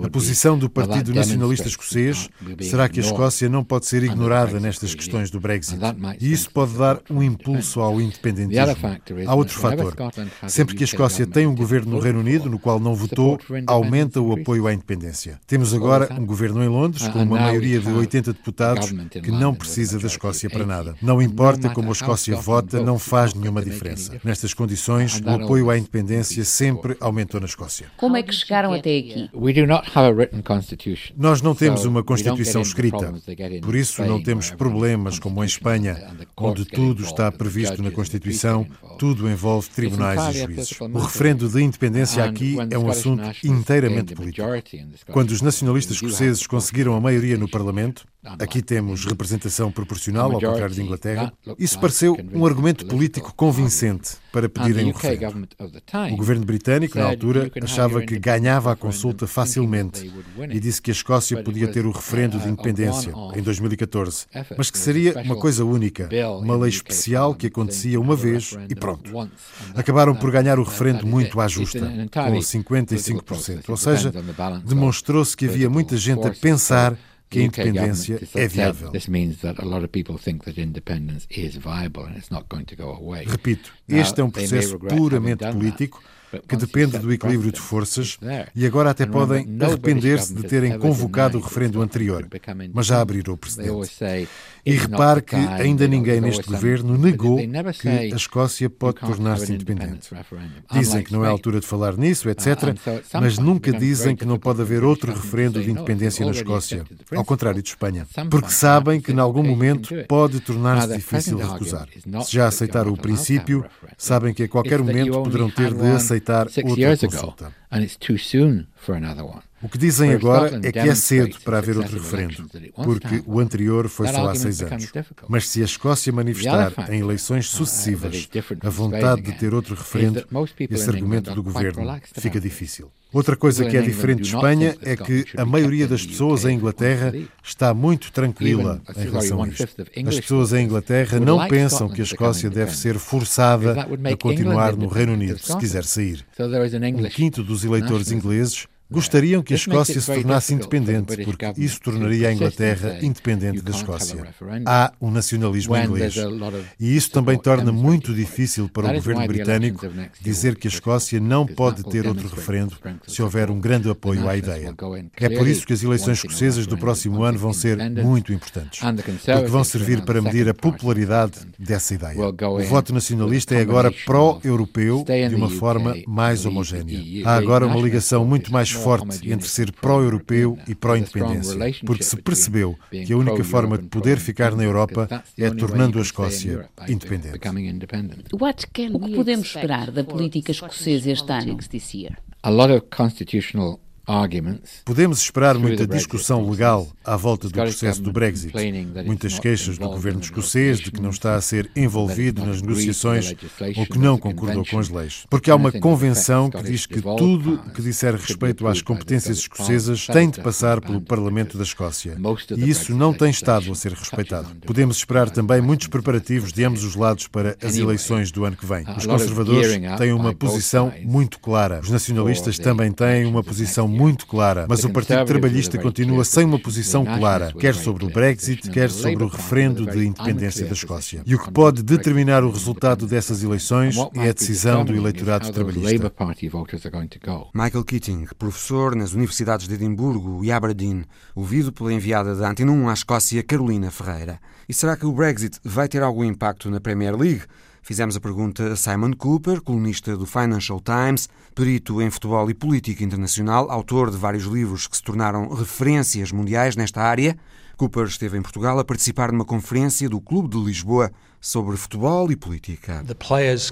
A posição do Partido Nacionalista Escocês será que a Escócia não pode ser ignorada nestas questões do Brexit. E isso pode dar um impulso ao independentismo. Há outro fator. Sempre que a Escócia tem um governo no Reino Unido no qual não votou, aumenta o apoio à independência. Temos agora um governo em Londres com uma maioria de 80 deputados que não precisa da Escócia para nada. Não importa como a Escócia vota, não faz nenhuma diferença. Nestas condições, o apoio à independência sempre aumentou na Escócia. Como é que chegaram até aqui. Nós não temos uma Constituição escrita, por isso não temos problemas como em Espanha, onde tudo está previsto na Constituição, tudo envolve tribunais e juízes. O referendo de independência aqui é um assunto inteiramente político. Quando os nacionalistas escoceses conseguiram a maioria no Parlamento, aqui temos representação proporcional, ao contrário de Inglaterra, isso pareceu um argumento político convincente para pedirem o referendo. O governo britânico, na altura, achava que ganhava a consulta facilmente e disse que a Escócia podia ter o referendo de independência em 2014, mas que seria uma coisa única, uma lei especial que acontecia uma vez e pronto. Acabaram por ganhar o referendo muito à justa, com 55%, ou seja, demonstrou-se que havia muita gente a pensar que a independência é viável. Repito, este é um processo puramente político que depende do equilíbrio de forças e agora até podem arrepender-se de terem convocado o referendo anterior, mas já abriram o precedente. E repare que ainda ninguém neste governo negou que a Escócia pode tornar-se independente. Dizem que não é a altura de falar nisso, etc., mas nunca dizem que não pode haver outro referendo de independência na Escócia, ao contrário de Espanha, porque sabem que, em algum momento, pode tornar-se difícil recusar. Se já aceitaram o princípio, sabem que a qualquer momento poderão ter de aceitar six years ago, and it's too soon for another one. O que dizem agora é que é cedo para haver outro referendo, porque o anterior foi só há seis anos. Mas se a Escócia manifestar em eleições uh, sucessivas a vontade de ter outro referendo, esse argumento do governo fica difícil. Outra coisa que é diferente de Espanha é que a maioria das pessoas em Inglaterra está muito tranquila em relação a isto. As pessoas em Inglaterra não pensam que a Escócia deve ser forçada a continuar no Reino Unido se quiser sair. Um quinto dos eleitores ingleses Gostariam que a Escócia se tornasse independente, porque isso tornaria a Inglaterra independente da Escócia. Há um nacionalismo inglês. E isso também torna muito difícil para o governo britânico dizer que a Escócia não pode ter outro referendo se houver um grande apoio à ideia. É por isso que as eleições escocesas do próximo ano vão ser muito importantes, porque vão servir para medir a popularidade dessa ideia. O voto nacionalista é agora pró-europeu de uma forma mais homogénea. Há agora uma ligação muito mais forte entre ser pró-europeu e pró-independência, porque se percebeu que a única forma de poder ficar na Europa é tornando a Escócia independente. O que podemos esperar da política escocesa este ano? Podemos esperar muita discussão legal à volta do processo do Brexit. Muitas queixas do governo escocês de que não está a ser envolvido nas negociações ou que não concordou com as leis. Porque há uma convenção que diz que tudo que disser respeito às competências escocesas tem de passar pelo Parlamento da Escócia. E isso não tem estado a ser respeitado. Podemos esperar também muitos preparativos de ambos os lados para as eleições do ano que vem. Os conservadores têm uma posição muito clara. Os nacionalistas também têm uma posição muito clara, mas o Partido Trabalhista continua sem uma posição clara, quer sobre o Brexit, quer sobre o referendo de independência da Escócia. E o que pode determinar o resultado dessas eleições é a decisão do eleitorado trabalhista. Michael Keating, professor nas universidades de Edimburgo e Aberdeen, ouvido pela enviada da Antena 1 à Escócia, Carolina Ferreira. E será que o Brexit vai ter algum impacto na Premier League? Fizemos a pergunta a Simon Cooper, colunista do Financial Times, perito em futebol e política internacional, autor de vários livros que se tornaram referências mundiais nesta área. Cooper esteve em Portugal a participar numa conferência do Clube de Lisboa sobre futebol e política.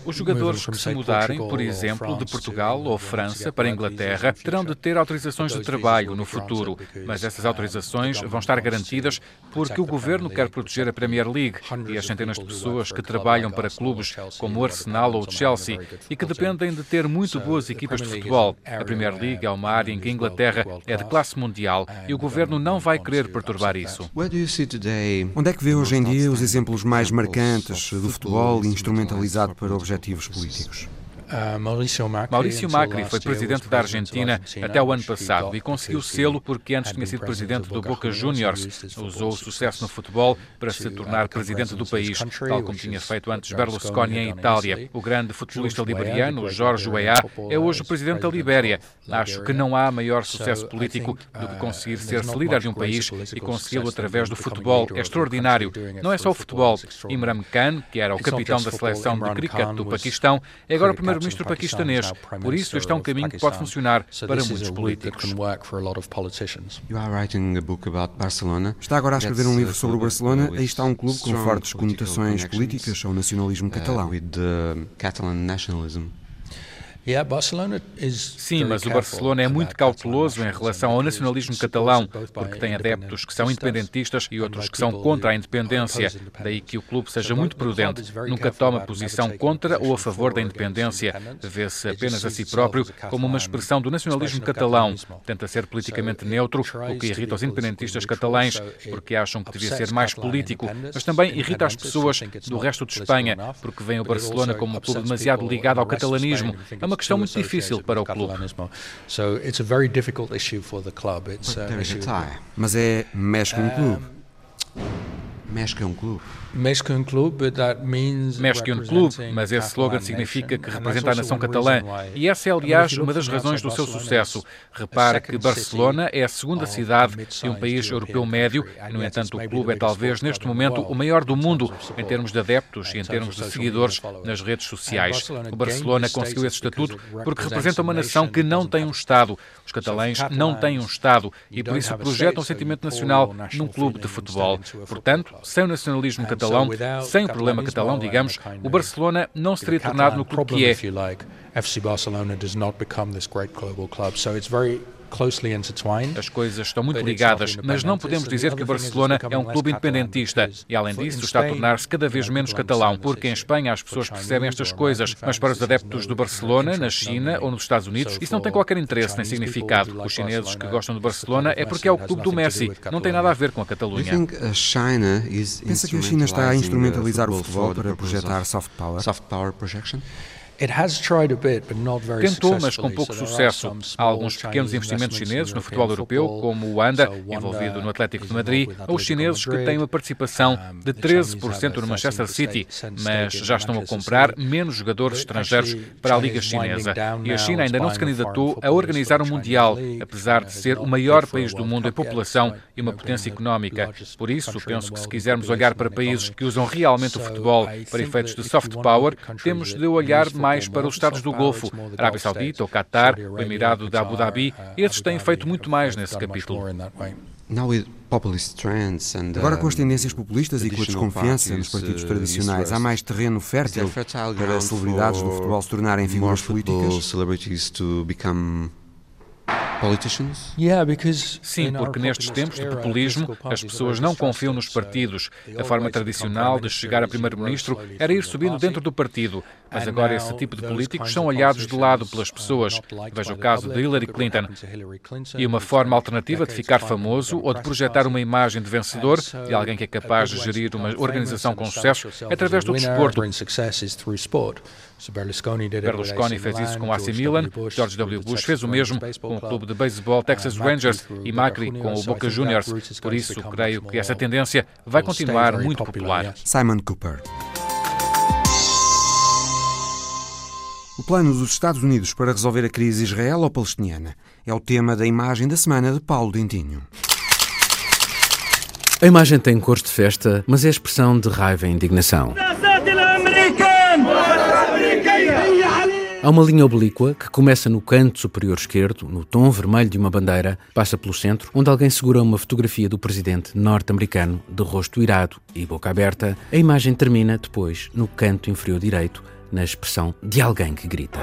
Os jogadores que se mudarem, por exemplo, de Portugal ou França para a Inglaterra, terão de ter autorizações de trabalho no futuro, mas essas autorizações vão estar garantidas porque o governo quer proteger a Premier League e as centenas de pessoas que trabalham para clubes como o Arsenal ou o Chelsea e que dependem de ter muito boas equipas de futebol. A Premier League é uma área em que a Inglaterra é de classe mundial e o governo não vai querer perturbar isso. Onde é que vê hoje em dia os exemplos mais marcantes? Do futebol instrumentalizado para objetivos políticos. Uh, Maurício Macri foi presidente da Argentina até o ano passado e conseguiu sê-lo porque antes tinha sido presidente do Boca Juniors. Usou o sucesso no futebol para se tornar presidente do país, tal como tinha feito antes Berlusconi em Itália. O grande futebolista liberiano, Jorge Weah, é hoje o presidente da Libéria. Acho que não há maior sucesso político do que conseguir ser-se líder de um país e consegui-lo através do futebol. É extraordinário. Não é só o futebol. Imran Khan, que era o capitão da seleção de cricket do Paquistão, é agora o primeiro primeiro-ministro paquistanês. Por isso, este é um caminho que pode funcionar para muitos políticos. Está agora a escrever um livro sobre o Barcelona. Aí está um clube com fortes conotações políticas ao nacionalismo catalão. Sim, mas o Barcelona é muito cauteloso em relação ao nacionalismo catalão, porque tem adeptos que são independentistas e outros que são contra a independência. Daí que o clube seja muito prudente, nunca toma posição contra ou a favor da independência. Vê-se apenas a si próprio como uma expressão do nacionalismo catalão. Tenta ser politicamente neutro, o que irrita os independentistas catalães, porque acham que devia ser mais político, mas também irrita as pessoas do resto de Espanha, porque veem o Barcelona como um clube demasiado ligado ao catalanismo. É uma uma questão muito difícil para o clube. Mas é mexe com o clube. Mexe com o clube. Mesquin Club, mas esse slogan significa que representa a nação catalã. E essa é, aliás, uma das razões do seu sucesso. Repare que Barcelona é a segunda cidade de um país europeu médio, e, no entanto, o clube é talvez, neste momento, o maior do mundo em termos de adeptos e em termos de seguidores nas redes sociais. O Barcelona conseguiu esse estatuto porque representa uma nação que não tem um Estado. Os catalães não têm um Estado. e, por isso, projetam o sentimento nacional num clube de futebol. Portanto, sem o nacionalismo catalão, catalão, sem o problema catalão, digamos, o Barcelona não se teria tornado no clube que é. FC Barcelona does not become this great global club. So it's very as coisas estão muito ligadas, mas não podemos dizer que o Barcelona é um clube independentista. E, além disso, está a tornar-se cada vez menos catalão, porque em Espanha as pessoas percebem estas coisas, mas para os adeptos do Barcelona, na China ou nos Estados Unidos, isso não tem qualquer interesse nem significado. Os chineses que gostam do Barcelona é porque é o clube do Messi, não tem nada a ver com a Catalunha. Pensa que a China está a instrumentalizar o futebol para projetar soft power? Tentou, mas com pouco sucesso. Há alguns pequenos investimentos chineses no futebol europeu, como o Anda, envolvido no Atlético de Madrid, ou os chineses que têm uma participação de 13% no Manchester City, mas já estão a comprar menos jogadores estrangeiros para a Liga Chinesa. E a China ainda não se candidatou a organizar um Mundial, apesar de ser o maior país do mundo em população e uma potência económica. Por isso, penso que se quisermos olhar para países que usam realmente o futebol para efeitos de soft power, temos de olhar mais para os Estados do Golfo, Arábia Saudita, o Qatar, o Emirado de Abu Dhabi. Esses têm feito muito mais nesse capítulo. Agora, com as tendências populistas e com a desconfiança nos partidos uh, tradicionais, há mais terreno fértil para celebridades do futebol se tornarem figuras políticas? Sim, porque nestes tempos de populismo as pessoas não confiam nos partidos. A forma tradicional de chegar a primeiro-ministro era ir subindo dentro do partido, mas agora esse tipo de políticos são olhados de lado pelas pessoas. Veja o caso de Hillary Clinton. E uma forma alternativa de ficar famoso ou de projetar uma imagem de vencedor, de alguém que é capaz de gerir uma organização com sucesso, é através do desporto. Berlusconi fez isso com o AC Milan, George W. Bush fez o mesmo com o clube de beisebol Texas Rangers e Macri com o Boca Juniors. Por isso, creio que essa tendência vai continuar muito popular. Simon Cooper. O plano dos Estados Unidos para resolver a crise israelo-palestiniana é o tema da imagem da semana de Paulo Dentinho. A imagem tem cores de festa, mas é expressão de raiva e indignação. Há uma linha oblíqua que começa no canto superior esquerdo, no tom vermelho de uma bandeira, passa pelo centro, onde alguém segura uma fotografia do presidente norte-americano de rosto irado e boca aberta. A imagem termina depois no canto inferior direito, na expressão de alguém que grita.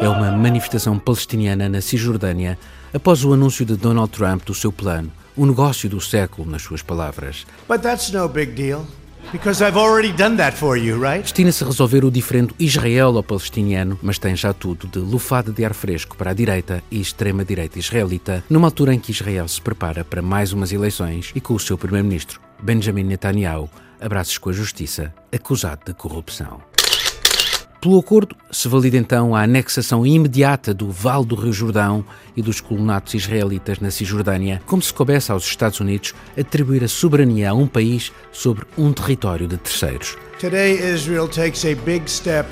É uma manifestação palestiniana na Cisjordânia após o anúncio de Donald Trump do seu plano, o negócio do século, nas suas palavras. But that's no big deal. Destina-se a resolver o diferente israelo-palestiniano, mas tem já tudo de lufada de ar fresco para a direita e extrema-direita israelita, numa altura em que Israel se prepara para mais umas eleições e com o seu primeiro-ministro, Benjamin Netanyahu, abraços com a justiça, acusado de corrupção. Pelo acordo, se valida então a anexação imediata do Vale do Rio Jordão e dos colonatos israelitas na Cisjordânia, como se coubesse aos Estados Unidos atribuir a soberania a um país sobre um território de terceiros. Today Israel takes a big step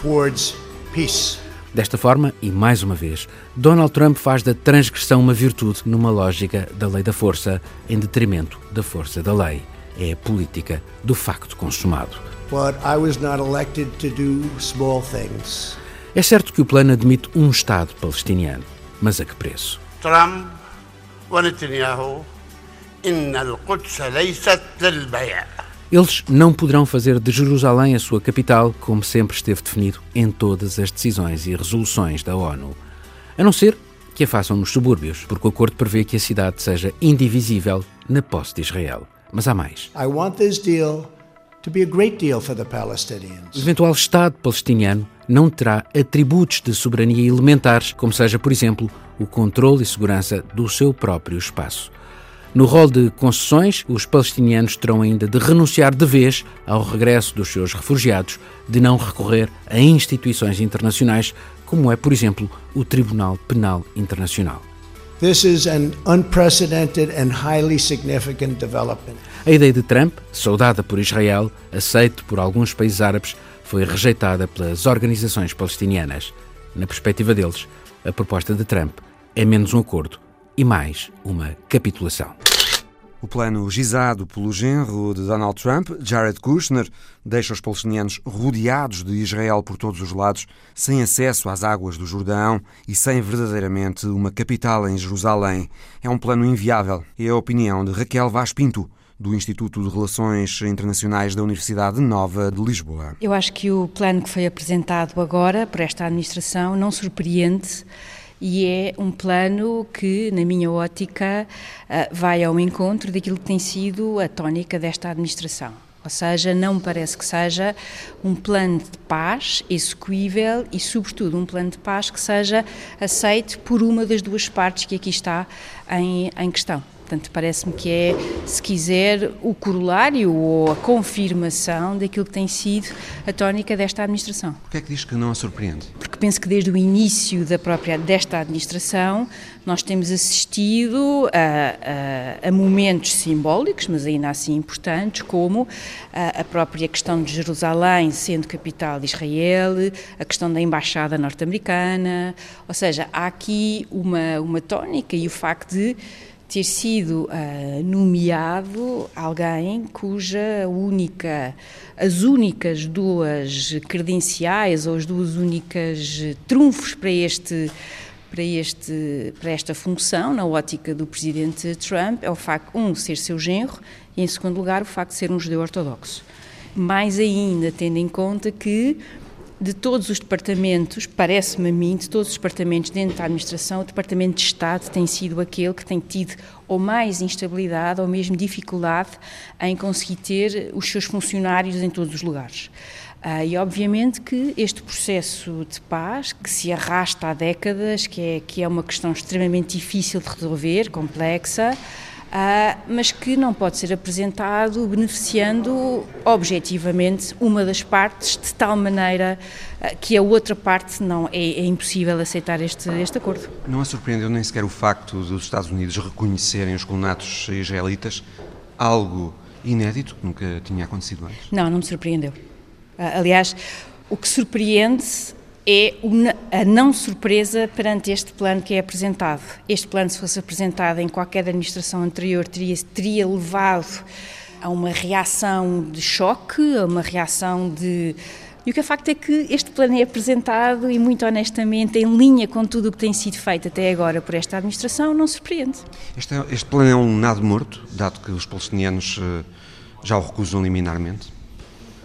towards peace. Desta forma, e mais uma vez, Donald Trump faz da transgressão uma virtude numa lógica da lei da força em detrimento da força da lei. É a política do facto consumado. É certo que o plano admite um Estado palestiniano, mas a que preço? Trump Netanyahu eles não poderão fazer de Jerusalém a sua capital, como sempre esteve definido em todas as decisões e resoluções da ONU. A não ser que a façam nos subúrbios, porque o acordo prevê que a cidade seja indivisível na posse de Israel. Mas há mais. I want this deal o eventual Estado palestiniano não terá atributos de soberania elementares, como seja, por exemplo, o controle e segurança do seu próprio espaço. No rol de concessões, os palestinianos terão ainda de renunciar de vez ao regresso dos seus refugiados, de não recorrer a instituições internacionais, como é, por exemplo, o Tribunal Penal Internacional. This is an unprecedented and highly significant development. A ideia de Trump, saudada por Israel, aceita por alguns países árabes, foi rejeitada pelas organizações palestinianas. Na perspectiva deles, a proposta de Trump é menos um acordo e mais uma capitulação. O plano gizado pelo genro de Donald Trump, Jared Kushner, deixa os palestinianos rodeados de Israel por todos os lados, sem acesso às águas do Jordão e sem verdadeiramente uma capital em Jerusalém. É um plano inviável. É a opinião de Raquel Vaz Pinto, do Instituto de Relações Internacionais da Universidade Nova de Lisboa. Eu acho que o plano que foi apresentado agora por esta administração não surpreende e é um plano que, na minha ótica, ah, vai ao encontro daquilo que tem sido a tónica desta administração. Ou seja, não me parece que seja um plano de paz execuível e, sobretudo, um plano de paz que seja aceito por uma das duas partes que aqui está em, em questão. Portanto, parece-me que é, se quiser, o corolário ou a confirmação daquilo que tem sido a tónica desta administração. Por que é que diz que não a surpreende? Porque penso que desde o início da própria desta administração nós temos assistido a, a, a momentos simbólicos, mas ainda assim importantes, como a, a própria questão de Jerusalém sendo capital de Israel, a questão da embaixada norte-americana, ou seja, há aqui uma, uma tónica e o facto de ter sido uh, nomeado alguém cuja única, as únicas duas credenciais ou as duas únicas trunfos para este para, este, para esta função, na ótica do presidente Trump, é o facto, um, ser seu genro, e em segundo lugar, o facto de ser um judeu ortodoxo. Mais ainda, tendo em conta que de todos os departamentos, parece-me a mim, de todos os departamentos dentro da administração, o Departamento de Estado tem sido aquele que tem tido ou mais instabilidade ou mesmo dificuldade em conseguir ter os seus funcionários em todos os lugares. Ah, e obviamente que este processo de paz, que se arrasta há décadas, que é, que é uma questão extremamente difícil de resolver, complexa, Uh, mas que não pode ser apresentado beneficiando objetivamente uma das partes de tal maneira uh, que a outra parte não é, é, impossível aceitar este, este acordo. Não a surpreendeu nem sequer o facto dos Estados Unidos reconhecerem os colonatos israelitas, algo inédito que nunca tinha acontecido antes? Não, não me surpreendeu. Uh, aliás, o que surpreende é a não surpresa perante este plano que é apresentado. Este plano, se fosse apresentado em qualquer administração anterior, teria, teria levado a uma reação de choque, a uma reação de. E o que é facto é que este plano é apresentado e, muito honestamente, em linha com tudo o que tem sido feito até agora por esta administração, não surpreende. Este, é, este plano é um nado morto, dado que os palestinianos eh, já o recusam liminarmente?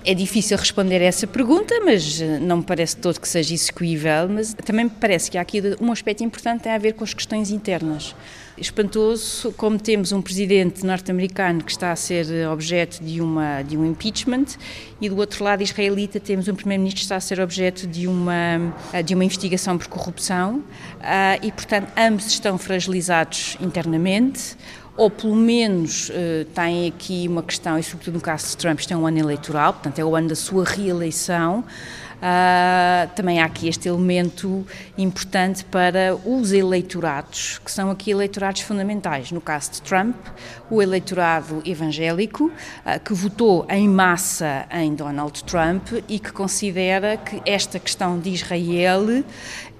É difícil responder a essa pergunta, mas eh, não me parece todo que seja execuível, mas também me parece que há aqui um aspecto importante tem a ver com as questões internas. Espantoso como temos um presidente norte-americano que está a ser objeto de, uma, de um impeachment e do outro lado israelita temos um primeiro-ministro que está a ser objeto de uma, de uma investigação por corrupção ah, e, portanto, ambos estão fragilizados internamente ou pelo menos uh, tem aqui uma questão, e sobretudo no caso de Trump, isto é um ano eleitoral, portanto é o ano da sua reeleição. Uh, também há aqui este elemento importante para os eleitorados, que são aqui eleitorados fundamentais. No caso de Trump, o eleitorado evangélico, uh, que votou em massa em Donald Trump e que considera que esta questão de Israel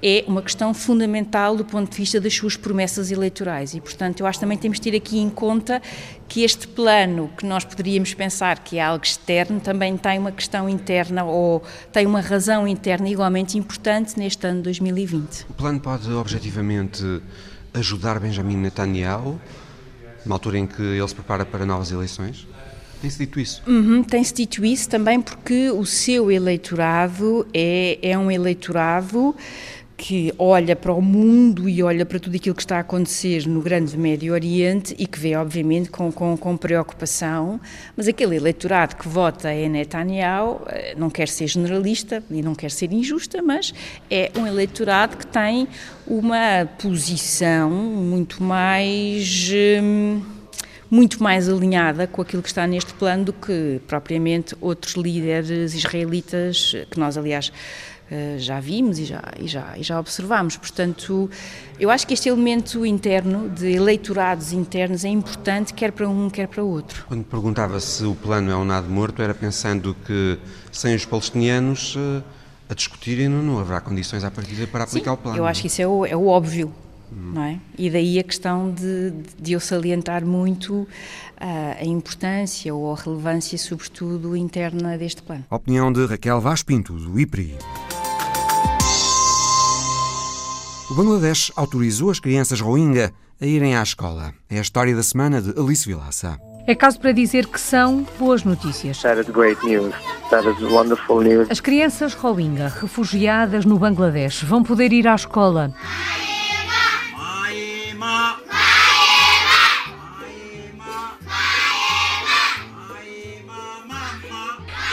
é uma questão fundamental do ponto de vista das suas promessas eleitorais e, portanto, eu acho que também temos de ter aqui em conta que este plano, que nós poderíamos pensar que é algo externo, também tem uma questão interna ou tem uma razão interna igualmente importante neste ano de 2020. O plano pode objetivamente ajudar Benjamin Netanyahu, numa altura em que ele se prepara para novas eleições? Tem-se dito isso? Uhum, Tem-se dito isso também porque o seu eleitorado é, é um eleitorado que olha para o mundo e olha para tudo aquilo que está a acontecer no grande Médio Oriente e que vê, obviamente, com, com, com preocupação, mas aquele eleitorado que vota em Netanyahu eh, não quer ser generalista e não quer ser injusta, mas é um eleitorado que tem uma posição muito mais. Hum, muito mais alinhada com aquilo que está neste plano do que propriamente outros líderes israelitas, que nós, aliás, já vimos e já, e, já, e já observamos. Portanto, eu acho que este elemento interno, de eleitorados internos, é importante, quer para um, quer para o outro. Quando perguntava se o plano é um nado morto, era pensando que sem os palestinianos eh, a discutirem não, não haverá condições à partida para aplicar Sim, o plano. Eu acho que isso é o, é o óbvio. Não é? E daí a questão de, de eu salientar muito uh, a importância ou a relevância, sobretudo interna deste plano. Opinião de Raquel Vaz Pinto, do IPRI. O Bangladesh autorizou as crianças Rohingya a irem à escola. É a história da semana de Alice Vilaça. É caso para dizer que são boas notícias. As crianças Rohingya, refugiadas no Bangladesh, vão poder ir à escola.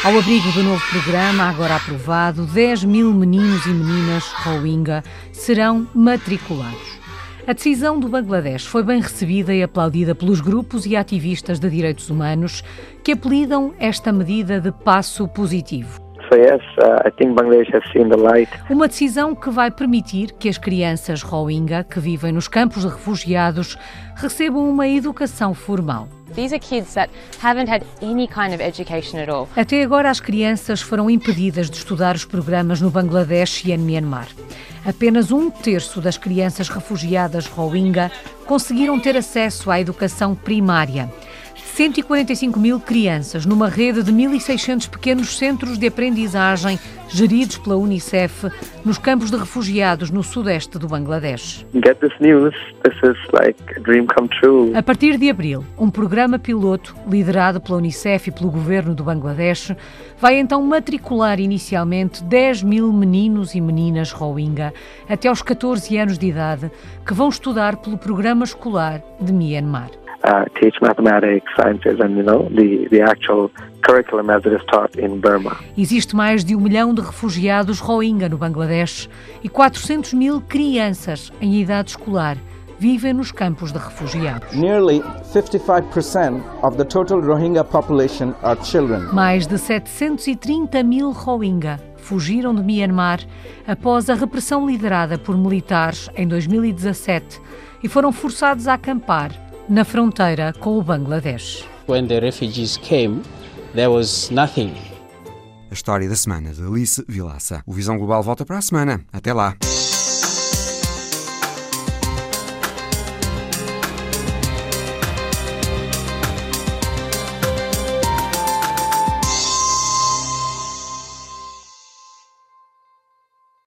Ao abrigo do novo programa, agora aprovado, 10 mil meninos e meninas Rohingya serão matriculados. A decisão do Bangladesh foi bem recebida e aplaudida pelos grupos e ativistas de direitos humanos que apelidam esta medida de passo positivo. Uh, Uma decisão que vai permitir que as crianças Rohingya que vivem nos campos de refugiados recebam uma educação formal. Até agora, as crianças foram impedidas de estudar os programas no Bangladesh e em Myanmar. Apenas um terço das crianças refugiadas Rohingya conseguiram ter acesso à educação primária. 145 mil crianças numa rede de 1.600 pequenos centros de aprendizagem geridos pela Unicef nos campos de refugiados no sudeste do Bangladesh. A partir de abril, um programa piloto liderado pela Unicef e pelo governo do Bangladesh vai então matricular inicialmente 10 mil meninos e meninas Rohingya até aos 14 anos de idade que vão estudar pelo programa escolar de Myanmar uh, teach mathematics, sciences and you know the the actual curriculum as it is taught in Burma. Existe mais de um milhão de refugiados Rohingya no Bangladesh e 400 mil crianças em idade escolar vivem nos campos de refugiados. Nearly 55% of the total Rohingya population are children. Mais de 730 mil Rohingya fugiram de Myanmar após a repressão liderada por militares em 2017 e foram forçados a acampar na fronteira com o Bangladesh. When the refugees came, there was nothing. A história da semana de Alice Vilaça. O Visão Global volta para a semana. Até lá.